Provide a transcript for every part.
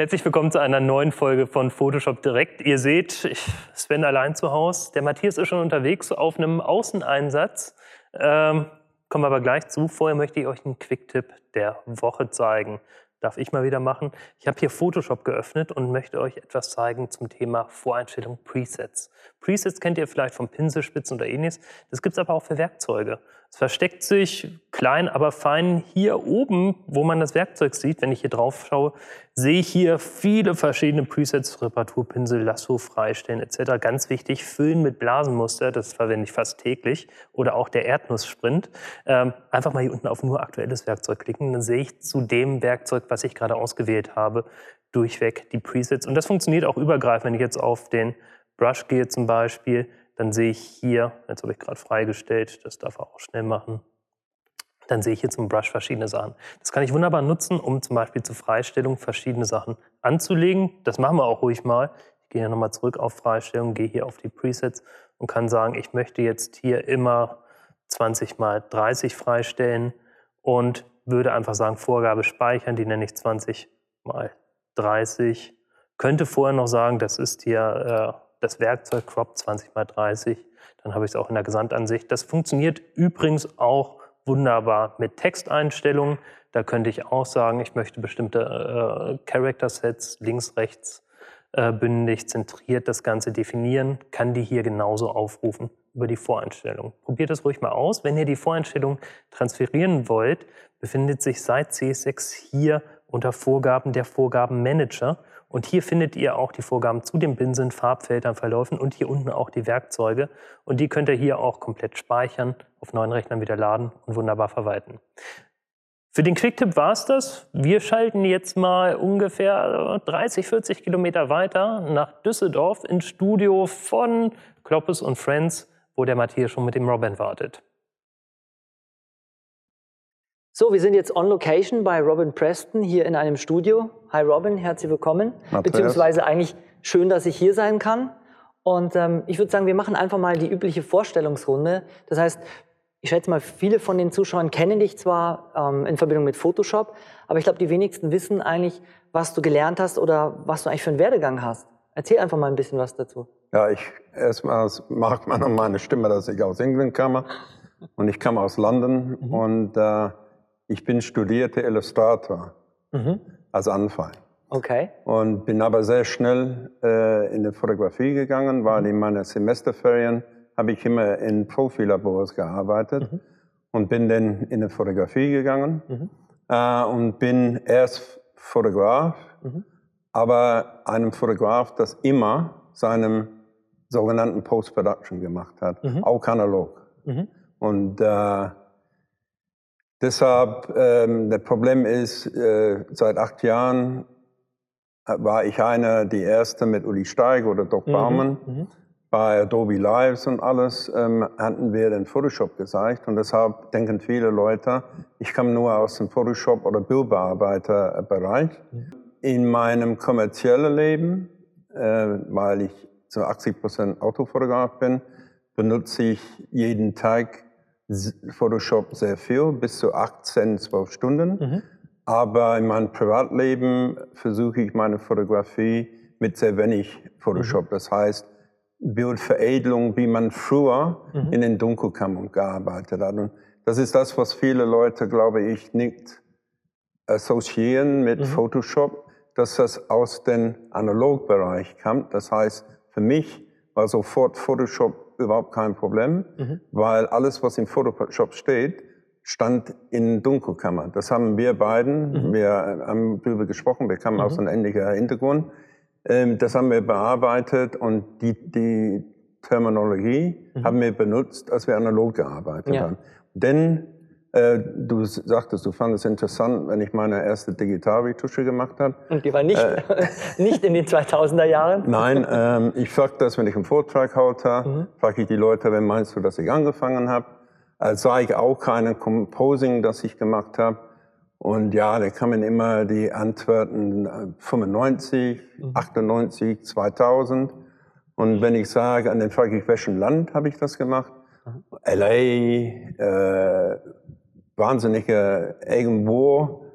Herzlich willkommen zu einer neuen Folge von Photoshop Direkt. Ihr seht, ich, Sven allein zu Hause. Der Matthias ist schon unterwegs auf einem Außeneinsatz. Ähm, kommen wir aber gleich zu. Vorher möchte ich euch einen Quick-Tipp der Woche zeigen. Darf ich mal wieder machen. Ich habe hier Photoshop geöffnet und möchte euch etwas zeigen zum Thema Voreinstellung Presets. Presets kennt ihr vielleicht von Pinselspitzen oder ähnliches. Das gibt es aber auch für Werkzeuge. Es versteckt sich klein, aber fein hier oben, wo man das Werkzeug sieht. Wenn ich hier drauf schaue, sehe ich hier viele verschiedene Presets, Reparaturpinsel, Lasso, Freistellen etc. Ganz wichtig, füllen mit Blasenmuster, das verwende ich fast täglich. Oder auch der Erdnusssprint. Ähm, einfach mal hier unten auf nur aktuelles Werkzeug klicken, dann sehe ich zu dem Werkzeug, was ich gerade ausgewählt habe, durchweg die Presets. Und das funktioniert auch übergreifend, wenn ich jetzt auf den Brush gehe zum Beispiel, dann sehe ich hier, jetzt habe ich gerade freigestellt, das darf er auch schnell machen, dann sehe ich hier zum Brush verschiedene Sachen. Das kann ich wunderbar nutzen, um zum Beispiel zur Freistellung verschiedene Sachen anzulegen. Das machen wir auch ruhig mal. Ich gehe hier nochmal zurück auf Freistellung, gehe hier auf die Presets und kann sagen, ich möchte jetzt hier immer 20 mal 30 freistellen und würde einfach sagen, Vorgabe speichern, die nenne ich 20 mal 30. Könnte vorher noch sagen, das ist hier äh, das Werkzeug Crop 20 x 30, dann habe ich es auch in der Gesamtansicht. Das funktioniert übrigens auch wunderbar mit Texteinstellungen. Da könnte ich auch sagen, ich möchte bestimmte äh, Character Sets links, rechts äh, bündig, zentriert das Ganze definieren, kann die hier genauso aufrufen über die Voreinstellung. Probiert es ruhig mal aus. Wenn ihr die Voreinstellung transferieren wollt, befindet sich seit CS6 hier unter Vorgaben der Vorgabenmanager. Und hier findet ihr auch die Vorgaben zu den Pinseln, Farbfeldern, Verläufen und hier unten auch die Werkzeuge. Und die könnt ihr hier auch komplett speichern, auf neuen Rechnern wieder laden und wunderbar verwalten. Für den Quicktip war es das. Wir schalten jetzt mal ungefähr 30, 40 Kilometer weiter nach Düsseldorf ins Studio von Kloppes und Friends, wo der Matthias schon mit dem Robin wartet. So, wir sind jetzt on location bei Robin Preston hier in einem Studio. Hi Robin, herzlich willkommen. Matthias. Beziehungsweise eigentlich schön, dass ich hier sein kann. Und ähm, ich würde sagen, wir machen einfach mal die übliche Vorstellungsrunde. Das heißt, ich schätze mal, viele von den Zuschauern kennen dich zwar ähm, in Verbindung mit Photoshop, aber ich glaube, die wenigsten wissen eigentlich, was du gelernt hast oder was du eigentlich für einen Werdegang hast. Erzähl einfach mal ein bisschen was dazu. Ja, ich erstmal mag man an meine Stimme, dass ich aus England komme und ich komme aus London mhm. und äh, ich bin studierter Illustrator mhm. Als Anfang. Okay. Und bin aber sehr schnell äh, in die Fotografie gegangen, weil mhm. in meinen Semesterferien habe ich immer in Profilabors gearbeitet mhm. und bin dann in die Fotografie gegangen mhm. äh, und bin erst Fotograf, mhm. aber einem Fotograf, das immer seinem sogenannten Post-Production gemacht hat, mhm. auch analog. Mhm. Und äh, Deshalb, ähm, das Problem ist, äh, seit acht Jahren war ich einer, die erste mit Uli Steig oder Doc mhm, Baumann. Mhm. Bei Adobe Lives und alles ähm, hatten wir den Photoshop gezeigt und deshalb denken viele Leute, ich komme nur aus dem Photoshop- oder Bildbearbeiterbereich. Mhm. In meinem kommerziellen Leben, äh, weil ich zu 80 Prozent Autofotograf bin, benutze ich jeden Tag Photoshop sehr viel, bis zu 18, 12 Stunden. Mhm. Aber in meinem Privatleben versuche ich meine Fotografie mit sehr wenig Photoshop. Mhm. Das heißt, Bildveredelung, wie man früher mhm. in den Dunkelkammern gearbeitet hat. Und das ist das, was viele Leute, glaube ich, nicht assoziieren mit mhm. Photoshop, dass das aus dem Analogbereich kommt. Das heißt, für mich war sofort Photoshop überhaupt kein Problem, mhm. weil alles, was im Photoshop steht, stand in Dunkelkammer. Das haben wir beiden, mhm. wir haben darüber gesprochen, wir kamen mhm. aus einem ähnlichen Hintergrund. Ähm, das haben wir bearbeitet und die, die Terminologie mhm. haben wir benutzt, als wir analog gearbeitet ja. haben. Denn äh, du sagtest, du fandest es interessant, wenn ich meine erste Digitalretusche gemacht habe. Und die war nicht, äh, nicht in den 2000er Jahren? Nein, ähm, ich frage das, wenn ich einen Vortrag halte, mhm. frage ich die Leute, wen meinst du, dass ich angefangen habe? als sah ich auch kein Composing, das ich gemacht habe. Und ja, da kamen immer die Antworten 95, mhm. 98, 2000. Und wenn ich sage, an den frage ich, welchem Land habe ich das gemacht? Mhm. LA, äh, wahnsinnige irgendwo.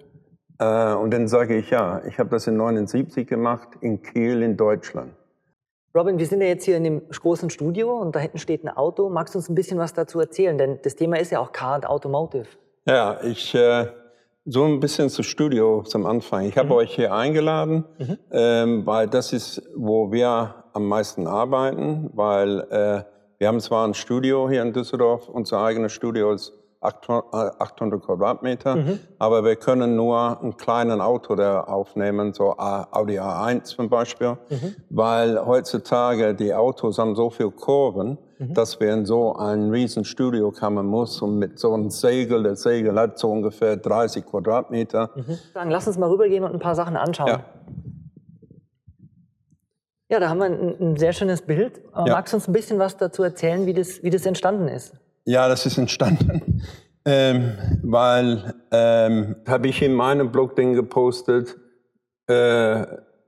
Äh, und dann sage ich, ja, ich habe das in 79 gemacht in Kiel in Deutschland. Robin, wir sind ja jetzt hier in dem großen Studio und da hinten steht ein Auto. Magst du uns ein bisschen was dazu erzählen? Denn das Thema ist ja auch Car and Automotive. Ja, ich äh, so ein bisschen zu Studio zum Anfang. Ich habe mhm. euch hier eingeladen, mhm. ähm, weil das ist, wo wir am meisten arbeiten, weil äh, wir haben zwar ein Studio hier in Düsseldorf, unser eigenes Studio ist 800 Quadratmeter, mhm. aber wir können nur einen kleinen Auto da aufnehmen, so Audi A1 zum Beispiel, mhm. weil heutzutage die Autos haben so viel Kurven, mhm. dass wir in so ein riesen Studio kommen muss und mit so einem Segel, der Segel hat so ungefähr 30 Quadratmeter. Mhm. Dann lass uns mal rübergehen und ein paar Sachen anschauen. Ja. Ja, da haben wir ein, ein sehr schönes Bild. Ja. Magst du uns ein bisschen was dazu erzählen, wie das, wie das entstanden ist? Ja, das ist entstanden, ähm, weil ähm, habe ich in meinem Blog Ding gepostet, äh,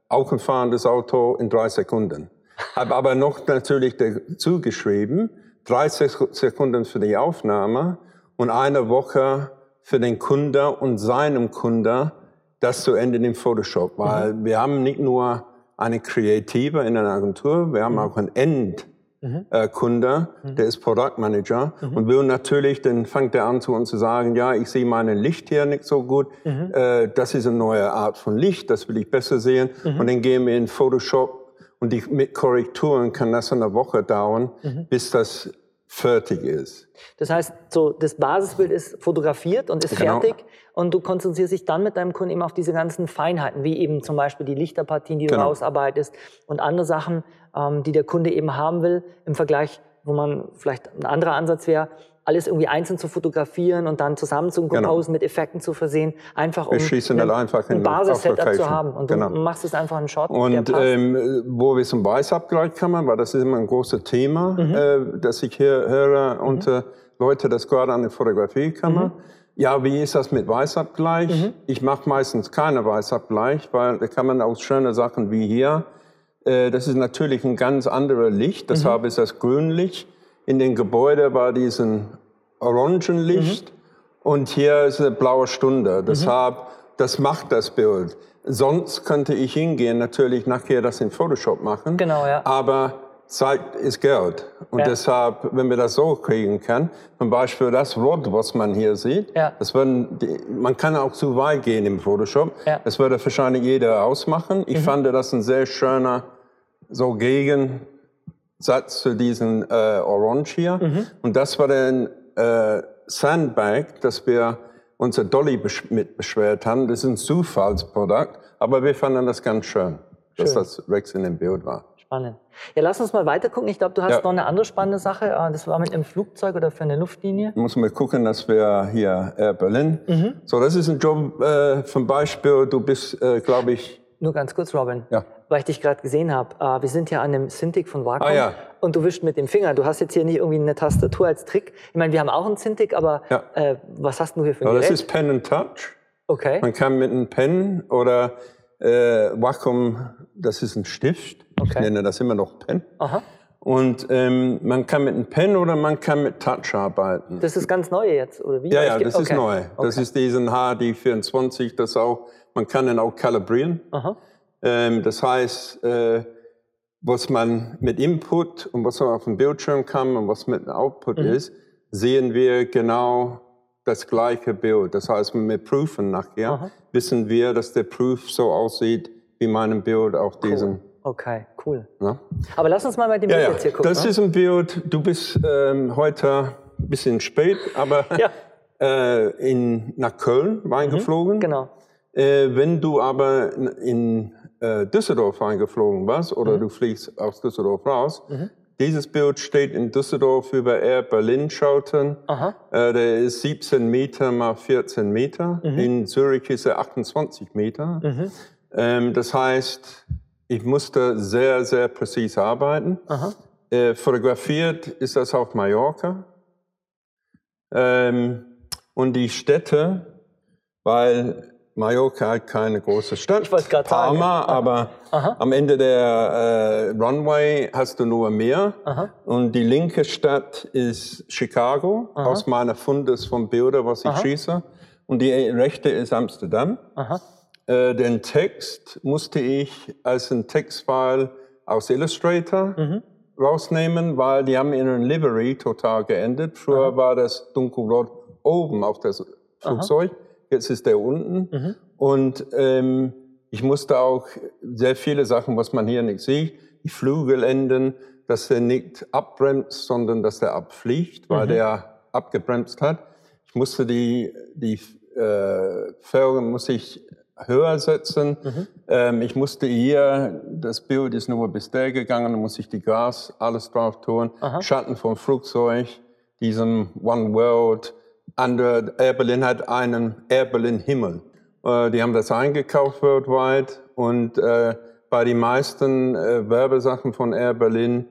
auch ein fahrendes Auto in drei Sekunden. Habe aber noch natürlich dazu geschrieben, 30 Sekunden für die Aufnahme und eine Woche für den Kunde und seinem Kunde das zu Ende im Photoshop. Weil mhm. wir haben nicht nur eine Kreative in einer Agentur, wir haben mhm. auch ein End mhm. äh, Kunde, mhm. der ist Product Manager mhm. und will natürlich, dann fängt er an zu uns zu sagen, ja, ich sehe mein Licht hier nicht so gut, mhm. äh, das ist eine neue Art von Licht, das will ich besser sehen mhm. und dann gehen wir in Photoshop und die, mit Korrekturen kann das eine Woche dauern, bis das fertig ist. Das heißt, so das Basisbild ist fotografiert und ist genau. fertig und du konzentrierst dich dann mit deinem Kunden eben auf diese ganzen Feinheiten, wie eben zum Beispiel die Lichterpartien, die du genau. rausarbeitest und andere Sachen, ähm, die der Kunde eben haben will, im Vergleich, wo man vielleicht ein anderer Ansatz wäre, alles irgendwie einzeln zu fotografieren und dann zusammen zu composen, genau. mit Effekten zu versehen, einfach um ein, einfach ein Basis-Setup zu haben. Und genau. du machst es einfach einen Shot, Und ähm, wo wir zum Weißabgleich kommen, weil das ist immer ein großes Thema, mhm. äh, dass ich hier höre mhm. unter Leute, das gerade an die Fotografie kommen. Mhm. Ja, wie ist das mit Weißabgleich? Mhm. Ich mache meistens keine Weißabgleich, weil da kann man auch schöne Sachen wie hier äh, das ist natürlich ein ganz anderes Licht, deshalb mhm. ist das Grünlicht. In den Gebäuden war diesen Orangenlicht mhm. und hier ist eine blaue Stunde. Mhm. Deshalb, das macht das Bild. Sonst könnte ich hingehen, natürlich nachher das in Photoshop machen. Genau, ja. Aber Zeit ist Geld. Und ja. deshalb, wenn wir das so kriegen können, zum Beispiel das Rot, was man hier sieht, ja. das würden die, man kann auch zu weit gehen im Photoshop. Ja. Das würde wahrscheinlich jeder ausmachen. Ich mhm. fand das ein sehr schöner so Gegensatz zu diesen äh, Orange hier. Mhm. Und das war ein äh, Sandbag, das wir unser Dolly besch mit beschwert haben. Das ist ein Zufallsprodukt, aber wir fanden das ganz schön, schön. dass das Rex in dem Bild war. Spannend. Ja, lass uns mal weiter gucken. Ich glaube, du hast ja. noch eine andere spannende Sache. Ah, das war mit einem Flugzeug oder für eine Luftlinie. Muss man gucken, dass wir hier Air Berlin. Mhm. So, das ist ein Job äh, zum Beispiel. Du bist, äh, glaube ich. Nur ganz kurz, Robin. Ja weil ich dich gerade gesehen habe. Äh, wir sind ja an dem Cintiq von Wacom ah, ja. und du wischst mit dem Finger. Du hast jetzt hier nicht irgendwie eine Tastatur als Trick. Ich meine, wir haben auch einen Cintiq, aber ja. äh, was hast du hier für ein ja, Gerät? Das ist Pen and Touch. Okay. Man kann mit einem Pen oder äh, Wacom, das ist ein Stift. Okay. Ich nenne das immer noch Pen. Aha. Und ähm, man kann mit einem Pen oder man kann mit Touch arbeiten. Das ist ganz neu jetzt, oder wie? Ja, ja, das okay. ist neu. Das ist diesen HD24, das auch, man kann den auch kalibrieren. Aha. Ähm, das heißt, äh, was man mit Input und was man auf dem Bildschirm kann und was mit Output mhm. ist, sehen wir genau das gleiche Bild. Das heißt, wenn wir prüfen nachher, Aha. wissen wir, dass der Proof so aussieht wie meinem Bild auf cool. diesem. Okay, cool. Ja? Aber lass uns mal bei dem ja, Bild jetzt hier gucken. Das ne? ist ein Bild, du bist ähm, heute ein bisschen spät, aber ja. äh, in, nach Köln reingeflogen. Mhm, genau. Äh, wenn du aber in äh, Düsseldorf eingeflogen warst oder mhm. du fliegst aus Düsseldorf raus, mhm. dieses Bild steht in Düsseldorf über Air Berlin Schauten. Äh, der ist 17 Meter mal 14 Meter. Mhm. In Zürich ist er 28 Meter. Mhm. Ähm, das heißt, ich musste sehr, sehr präzise arbeiten. Äh, fotografiert ist das auf Mallorca. Ähm, und die Städte, weil Mallorca hat keine große Stadt, Ich wollte gerade sagen. Palma, aber am Ende der äh, Runway hast du nur Meer. Aha. Und die linke Stadt ist Chicago, aus meiner Fundes vom Bilder, was ich schieße. Und die rechte ist Amsterdam. Aha. Äh, den Text musste ich als ein Textfile aus Illustrator Mhm. rausnehmen, weil die haben ihren Livery total geändert. Früher war das dunkelrot oben auf das Flugzeug, jetzt ist der unten. Mhm. Und ähm, ich musste auch sehr viele Sachen, was man hier nicht sieht, die Flügel enden, dass er nicht abbremst, sondern dass er abfliegt, weil der abgebremst hat. Ich musste die, die äh, Felgen muss ich höher setzen. Ähm, ich musste hier, das Bild ist nur bis der gegangen, da muss ich die Gas, alles drauf tun. Schatten vom Flugzeug, diesem One World. Andere, Air Berlin hat einen Air Berlin Himmel. Äh, die haben das eingekauft weltweit und äh, bei den meisten äh, Werbesachen von Air Berlin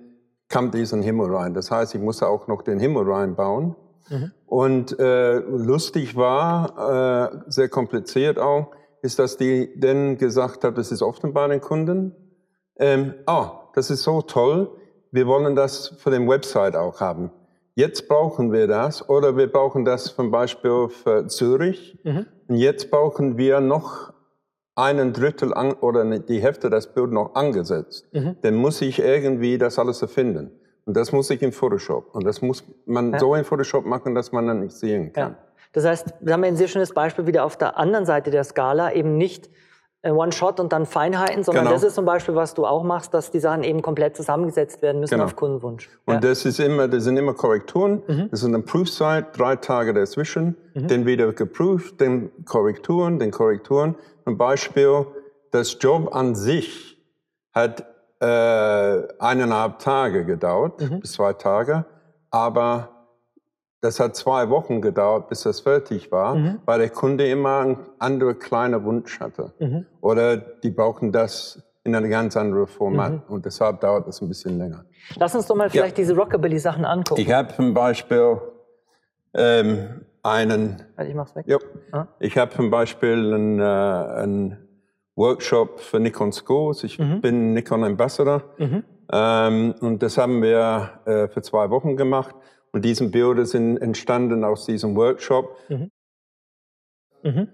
kam diesen Himmel rein. Das heißt, ich musste auch noch den Himmel reinbauen. Und äh, lustig war, äh, sehr kompliziert auch, ist, dass die dann gesagt hat, das ist oft bei den Kunden, ähm, oh, das ist so toll, wir wollen das für den Website auch haben. Jetzt brauchen wir das oder wir brauchen das zum Beispiel für Zürich. Und jetzt brauchen wir noch einen Drittel an, oder die Hälfte des Bildes noch angesetzt. Dann muss ich irgendwie das alles erfinden. Und das muss ich in Photoshop. Und das muss man so in Photoshop machen, dass man dann nicht sehen kann. Ja. Das heißt, wir haben ja ein sehr schönes Beispiel wieder auf der anderen Seite der Skala, eben nicht One-Shot und dann Feinheiten, sondern Genau. das ist zum Beispiel, was du auch machst, dass die Sachen eben komplett zusammengesetzt werden müssen Genau. auf Kundenwunsch. Und ja. das ist immer, das sind immer Korrekturen. Mhm. Das ist eine Prüfzeit, drei Tage dazwischen. Dann wieder geprüft, dann Korrekturen, dann Korrekturen. Ein Beispiel, das Job an sich hat äh, eineinhalb Tage gedauert, Mhm. bis zwei Tage. Aber das hat zwei Wochen gedauert, bis das fertig war, Mhm. weil der Kunde immer einen anderen kleinen Wunsch hatte. Mhm. Oder die brauchen das in einem ganz anderen Format. Mhm. Und deshalb dauert das ein bisschen länger. Lass uns doch mal vielleicht diese Rockabilly-Sachen angucken. Ich habe zum Beispiel ähm, einen, Warte, ich mach's weg. ja, Ah. ich habe zum Beispiel einen, äh, einen Workshop für Nikon Schools. Ich Mhm. bin Nikon Ambassador ähm, und das haben wir äh, für zwei Wochen gemacht. Und diese Bilder sind entstanden aus diesem Workshop. Mhm.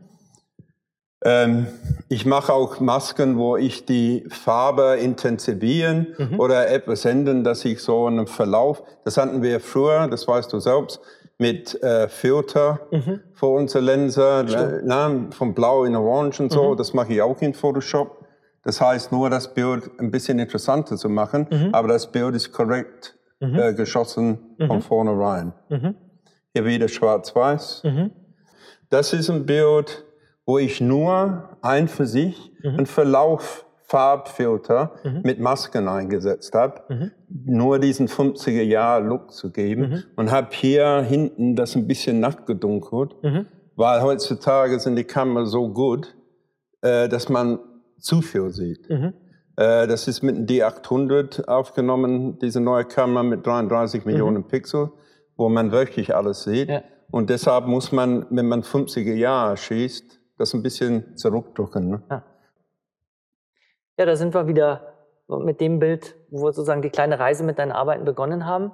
Ähm, ich mache auch Masken, wo ich die Farbe intensivieren Mhm. oder etwas ändern, dass ich so einen Verlauf, das hatten wir früher, das weißt du selbst, mit äh, Filter Mhm. für unsere Linse, äh, na, von Blau in Orange und Mhm. so, das mache ich auch in Photoshop. Das heißt nur, das Bild ein bisschen interessanter zu machen, Mhm. aber das Bild ist korrekt äh, geschossen von vornherein. Mhm. Hier wieder schwarz-weiß. Das ist ein Bild, wo ich nur ein für sich einen Verlauf Farbfilter mit Masken eingesetzt habe, nur diesen 50er Jahr Look zu geben und habe hier hinten das ein bisschen nachgedunkelt, weil heutzutage sind die Kameras so gut, äh, dass man zu viel sieht. Mhm. Äh, das ist mit dem D800 aufgenommen, diese neue Kamera mit 33 Millionen Pixel, wo man wirklich alles sieht. Ja. Und deshalb muss man, wenn man 50er Jahre schießt, das ein bisschen zurückdrücken. Ne? Ja, da sind wir wieder mit dem Bild, wo wir sozusagen die kleine Reise mit deinen Arbeiten begonnen haben.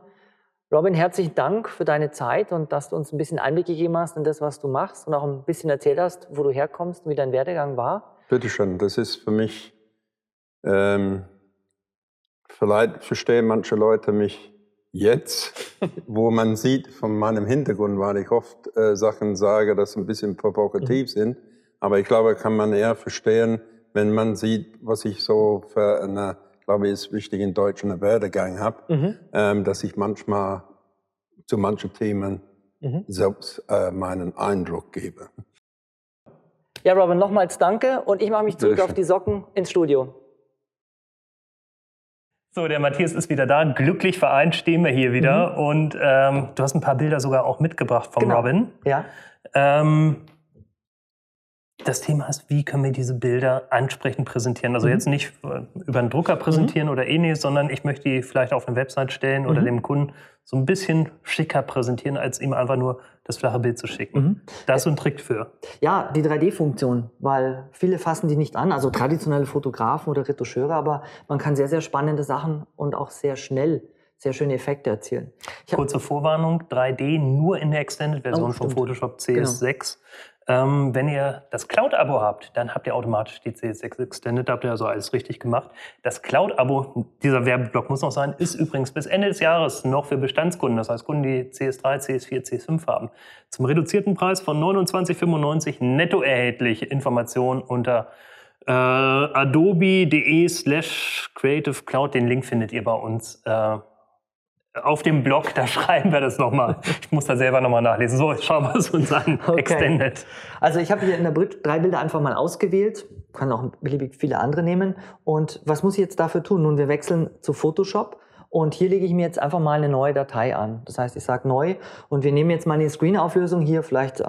Robin, herzlichen Dank für deine Zeit und dass du uns ein bisschen Einblick gegeben hast in das, was du machst und auch ein bisschen erzählt hast, wo du herkommst und wie dein Werdegang war. Bitteschön, das ist für mich, ähm, vielleicht verstehen manche Leute mich jetzt, wo man sieht von meinem Hintergrund, weil ich oft äh, Sachen sage, das ein bisschen provokativ sind. Aber ich glaube, kann man eher verstehen, wenn man sieht, was ich so für eine, glaube ich, ist wichtig in Deutsch, eine Werdegang habe, ähm, dass ich manchmal zu manchen Themen selbst äh, meinen Eindruck gebe. Ja, Robin, nochmals danke und ich mache mich zurück auf die Socken ins Studio. So, der Matthias ist wieder da. Glücklich vereint stehen wir hier wieder. Und ähm, du hast ein paar Bilder sogar auch mitgebracht vom Genau. Robin. Ja, Ähm, das Thema ist, wie können wir diese Bilder ansprechend präsentieren? Also mhm. jetzt nicht äh, über einen Drucker präsentieren mhm. oder ähnliches, sondern ich möchte die vielleicht auf eine Website stellen oder mhm. dem Kunden so ein bisschen schicker präsentieren, als ihm einfach nur das flache Bild zu schicken. Mhm. Das ist ein Trick für. Ja, die 3D-Funktion, weil viele fassen die nicht an, also traditionelle Fotografen oder Retoucheure, aber man kann sehr, sehr spannende Sachen und auch sehr schnell sehr schöne Effekte erzielen. Kurze Vorwarnung, 3D nur in der Extended-Version oh, von Photoshop CS6. Genau. Ähm, wenn ihr das Cloud-Abo habt, dann habt ihr automatisch die CS6 Extended, habt ihr also alles richtig gemacht. Das Cloud-Abo, dieser Werbeblock muss noch sein, ist übrigens bis Ende des Jahres noch für Bestandskunden, das heißt Kunden, die CS3, CS4, CS5 haben. Zum reduzierten Preis von 29,95 netto erhältlich. Informationen unter äh, adobe.de slash creative cloud. Den Link findet ihr bei uns. Äh, auf dem Blog, da schreiben wir das nochmal. Ich muss da selber nochmal nachlesen. So, jetzt schauen wir es uns an. Okay. Extended. Also ich habe hier in der Bridge drei Bilder einfach mal ausgewählt. Kann auch beliebig viele andere nehmen. Und was muss ich jetzt dafür tun? Nun, wir wechseln zu Photoshop. Und hier lege ich mir jetzt einfach mal eine neue Datei an. Das heißt, ich sage neu und wir nehmen jetzt mal eine Screen-Auflösung hier, vielleicht äh,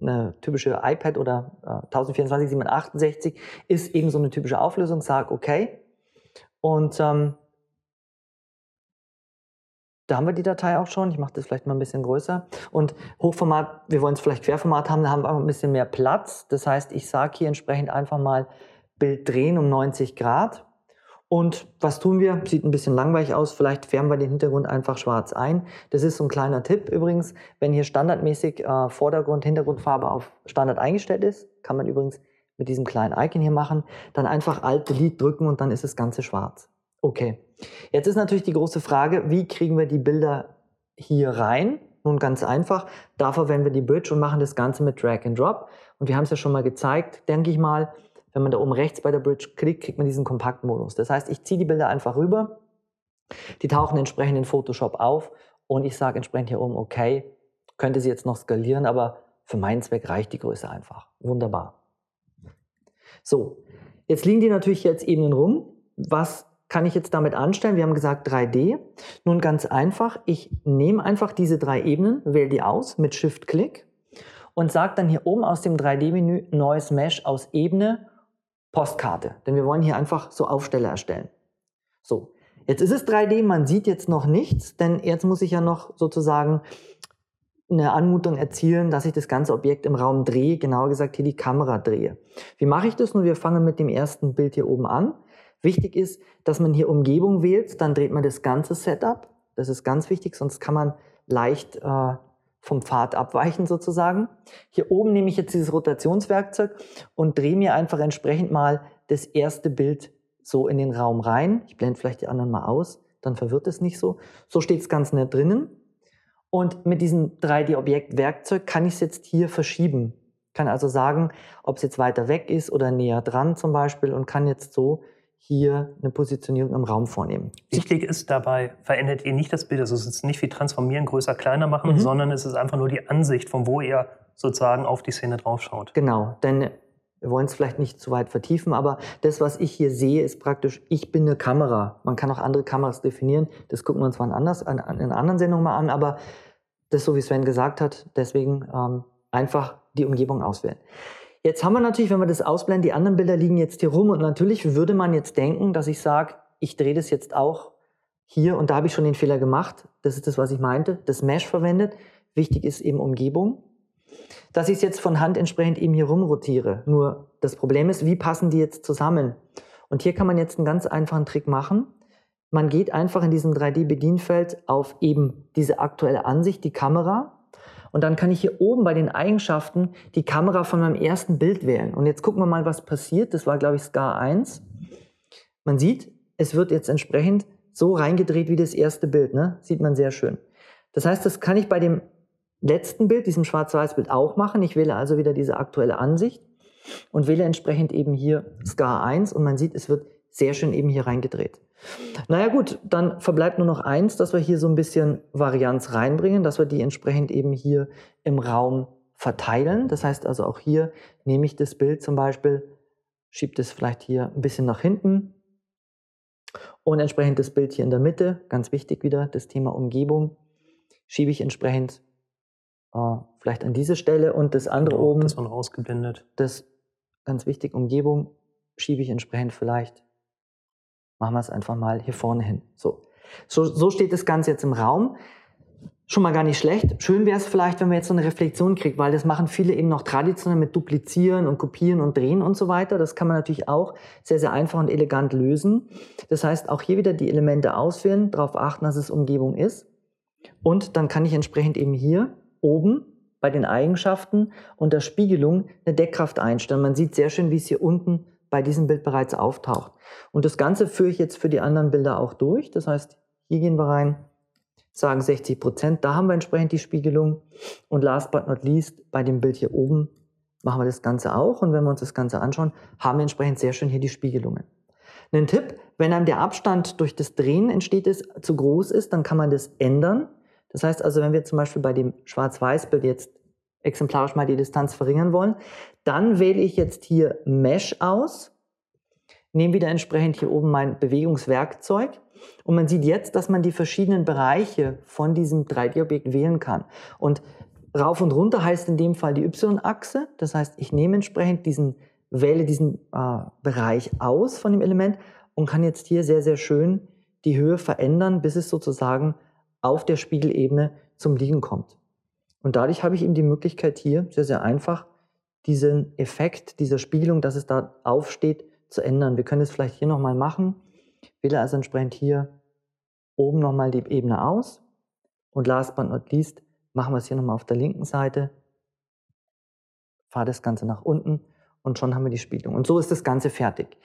eine typische iPad oder äh, 1024 768 ist eben so eine typische Auflösung, sage okay. Und ähm, da haben wir die Datei auch schon. Ich mache das vielleicht mal ein bisschen größer. Und Hochformat, wir wollen es vielleicht Querformat haben, da haben wir ein bisschen mehr Platz. Das heißt, ich sage hier entsprechend einfach mal Bild drehen um 90 Grad. Und was tun wir? Sieht ein bisschen langweilig aus. Vielleicht färben wir den Hintergrund einfach schwarz ein. Das ist so ein kleiner Tipp übrigens. Wenn hier standardmäßig äh, Vordergrund, Hintergrundfarbe auf Standard eingestellt ist, kann man übrigens mit diesem kleinen Icon hier machen, dann einfach Alt Delete drücken und dann ist das Ganze schwarz. Okay. Jetzt ist natürlich die große Frage, wie kriegen wir die Bilder hier rein? Nun ganz einfach, da verwenden wir die Bridge und machen das Ganze mit Drag and Drop. Und wir haben es ja schon mal gezeigt, denke ich mal, wenn man da oben rechts bei der Bridge klickt, kriegt man diesen Kompaktmodus. Das heißt, ich ziehe die Bilder einfach rüber, die tauchen entsprechend in Photoshop auf und ich sage entsprechend hier oben, okay, könnte sie jetzt noch skalieren, aber für meinen Zweck reicht die Größe einfach. Wunderbar. So, jetzt liegen die natürlich jetzt Ebenen rum. Was kann ich jetzt damit anstellen? Wir haben gesagt 3D. Nun ganz einfach, ich nehme einfach diese drei Ebenen, wähle die aus mit Shift-Klick und sage dann hier oben aus dem 3D-Menü Neues Mesh aus Ebene Postkarte. Denn wir wollen hier einfach so Aufsteller erstellen. So, jetzt ist es 3D, man sieht jetzt noch nichts, denn jetzt muss ich ja noch sozusagen eine Anmutung erzielen, dass ich das ganze Objekt im Raum drehe, genauer gesagt hier die Kamera drehe. Wie mache ich das? Nun, wir fangen mit dem ersten Bild hier oben an. Wichtig ist, dass man hier Umgebung wählt, dann dreht man das ganze Setup. Das ist ganz wichtig, sonst kann man leicht äh, vom Pfad abweichen sozusagen. Hier oben nehme ich jetzt dieses Rotationswerkzeug und drehe mir einfach entsprechend mal das erste Bild so in den Raum rein. Ich blende vielleicht die anderen mal aus, dann verwirrt es nicht so. So steht es ganz nett drinnen. Und mit diesem 3D-Objekt-Werkzeug kann ich es jetzt hier verschieben. Kann also sagen, ob es jetzt weiter weg ist oder näher dran zum Beispiel und kann jetzt so hier eine Positionierung im Raum vornehmen. Wichtig ist dabei, verändert ihr nicht das Bild. Also es ist nicht wie transformieren, größer, kleiner machen, mhm. sondern es ist einfach nur die Ansicht, von wo ihr sozusagen auf die Szene draufschaut. Genau, denn wir wollen es vielleicht nicht zu weit vertiefen, aber das, was ich hier sehe, ist praktisch, ich bin eine Kamera. Man kann auch andere Kameras definieren. Das gucken wir uns mal anders, in einer anderen Sendung mal an, aber das, so wie Sven gesagt hat, deswegen ähm, einfach die Umgebung auswählen. Jetzt haben wir natürlich, wenn wir das ausblenden, die anderen Bilder liegen jetzt hier rum und natürlich würde man jetzt denken, dass ich sage, ich drehe das jetzt auch hier und da habe ich schon den Fehler gemacht. Das ist das, was ich meinte. Das Mesh verwendet. Wichtig ist eben Umgebung. Dass ich es jetzt von Hand entsprechend eben hier rumrotiere. Nur das Problem ist, wie passen die jetzt zusammen? Und hier kann man jetzt einen ganz einfachen Trick machen. Man geht einfach in diesem 3D-Bedienfeld auf eben diese aktuelle Ansicht, die Kamera, und dann kann ich hier oben bei den Eigenschaften die Kamera von meinem ersten Bild wählen. Und jetzt gucken wir mal, was passiert. Das war, glaube ich, SCAR 1. Man sieht, es wird jetzt entsprechend so reingedreht wie das erste Bild. Ne? Sieht man sehr schön. Das heißt, das kann ich bei dem letzten Bild, diesem Schwarz-Weiß-Bild auch machen. Ich wähle also wieder diese aktuelle Ansicht und wähle entsprechend eben hier SCAR 1 und man sieht, es wird sehr schön eben hier reingedreht. Naja gut, dann verbleibt nur noch eins, dass wir hier so ein bisschen Varianz reinbringen, dass wir die entsprechend eben hier im Raum verteilen. Das heißt also auch hier nehme ich das Bild zum Beispiel, schiebe das vielleicht hier ein bisschen nach hinten und entsprechend das Bild hier in der Mitte, ganz wichtig wieder, das Thema Umgebung, schiebe ich entsprechend äh, vielleicht an diese Stelle und das andere genau, oben. Das man ausgeblendet. Das ganz wichtig, Umgebung schiebe ich entsprechend vielleicht, machen wir es einfach mal hier vorne hin. So, so, so steht das Ganze jetzt im Raum schon mal gar nicht schlecht. Schön wäre es vielleicht, wenn man jetzt so eine Reflexion kriegt, weil das machen viele eben noch traditionell mit Duplizieren und Kopieren und Drehen und so weiter. Das kann man natürlich auch sehr, sehr einfach und elegant lösen. Das heißt, auch hier wieder die Elemente auswählen, darauf achten, dass es Umgebung ist. Und dann kann ich entsprechend eben hier oben bei den Eigenschaften und der Spiegelung eine Deckkraft einstellen. Man sieht sehr schön, wie es hier unten bei diesem Bild bereits auftaucht. Und das Ganze führe ich jetzt für die anderen Bilder auch durch. Das heißt, hier gehen wir rein sagen 60 Prozent. Da haben wir entsprechend die Spiegelung. Und last but not least, bei dem Bild hier oben machen wir das Ganze auch. Und wenn wir uns das Ganze anschauen, haben wir entsprechend sehr schön hier die Spiegelungen. Ein Tipp, wenn einem der Abstand durch das Drehen entsteht, ist, zu groß ist, dann kann man das ändern. Das heißt also, wenn wir zum Beispiel bei dem Schwarz-Weiß-Bild jetzt exemplarisch mal die Distanz verringern wollen, dann wähle ich jetzt hier Mesh aus, nehme wieder entsprechend hier oben mein Bewegungswerkzeug und man sieht jetzt, dass man die verschiedenen Bereiche von diesem 3D-Objekt wählen kann. Und rauf und runter heißt in dem Fall die Y-Achse. Das heißt, ich nehme entsprechend diesen, wähle diesen äh, Bereich aus von dem Element und kann jetzt hier sehr, sehr schön die Höhe verändern, bis es sozusagen auf der Spiegelebene zum Liegen kommt. Und dadurch habe ich eben die Möglichkeit hier sehr, sehr einfach diesen Effekt dieser Spiegelung, dass es da aufsteht, zu ändern. Wir können es vielleicht hier nochmal machen wähle also entsprechend hier oben nochmal die Ebene aus. Und last but not least machen wir es hier nochmal auf der linken Seite. Fahre das Ganze nach unten und schon haben wir die Spiegelung. Und so ist das Ganze fertig.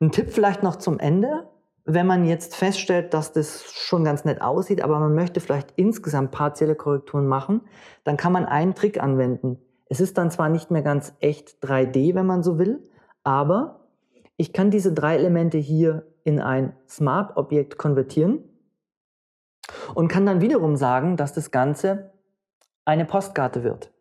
Ein Tipp vielleicht noch zum Ende. Wenn man jetzt feststellt, dass das schon ganz nett aussieht, aber man möchte vielleicht insgesamt partielle Korrekturen machen, dann kann man einen Trick anwenden. Es ist dann zwar nicht mehr ganz echt 3D, wenn man so will, aber ich kann diese drei Elemente hier in ein Smart-Objekt konvertieren und kann dann wiederum sagen, dass das Ganze eine Postkarte wird.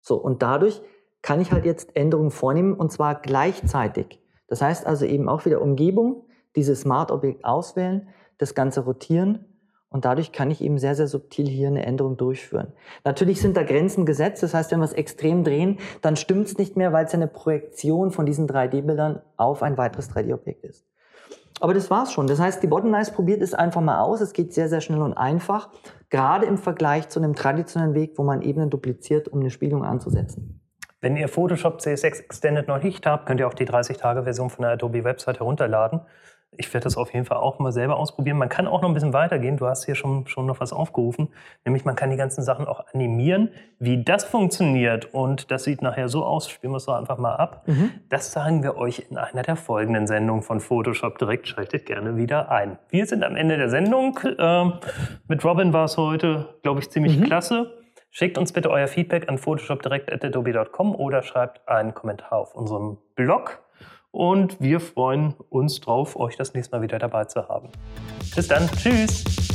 So, und dadurch kann ich halt jetzt Änderungen vornehmen und zwar gleichzeitig. Das heißt also eben auch wieder Umgebung, dieses Smart-Objekt auswählen, das Ganze rotieren und dadurch kann ich eben sehr, sehr subtil hier eine Änderung durchführen. Natürlich sind da Grenzen gesetzt. Das heißt, wenn wir es extrem drehen, dann stimmt es nicht mehr, weil es eine Projektion von diesen 3D-Bildern auf ein weiteres 3D-Objekt ist. Aber das war's schon. Das heißt, die Bottom Nice probiert es einfach mal aus. Es geht sehr, sehr schnell und einfach. Gerade im Vergleich zu einem traditionellen Weg, wo man Ebenen dupliziert, um eine Spiegelung anzusetzen. Wenn ihr Photoshop CS6 Extended noch nicht habt, könnt ihr auch die 30-Tage-Version von der Adobe Website herunterladen. Ich werde das auf jeden Fall auch mal selber ausprobieren. Man kann auch noch ein bisschen weitergehen. Du hast hier schon, schon noch was aufgerufen. Nämlich man kann die ganzen Sachen auch animieren. Wie das funktioniert und das sieht nachher so aus, spielen wir es doch einfach mal ab. Mhm. Das sagen wir euch in einer der folgenden Sendungen von Photoshop direkt. Schaltet gerne wieder ein. Wir sind am Ende der Sendung. Ähm, mit Robin war es heute, glaube ich, ziemlich mhm. klasse. Schickt uns bitte euer Feedback an photoshopdirekt.adobe.com oder schreibt einen Kommentar auf unserem Blog. Und wir freuen uns drauf, euch das nächste Mal wieder dabei zu haben. Bis dann. Tschüss.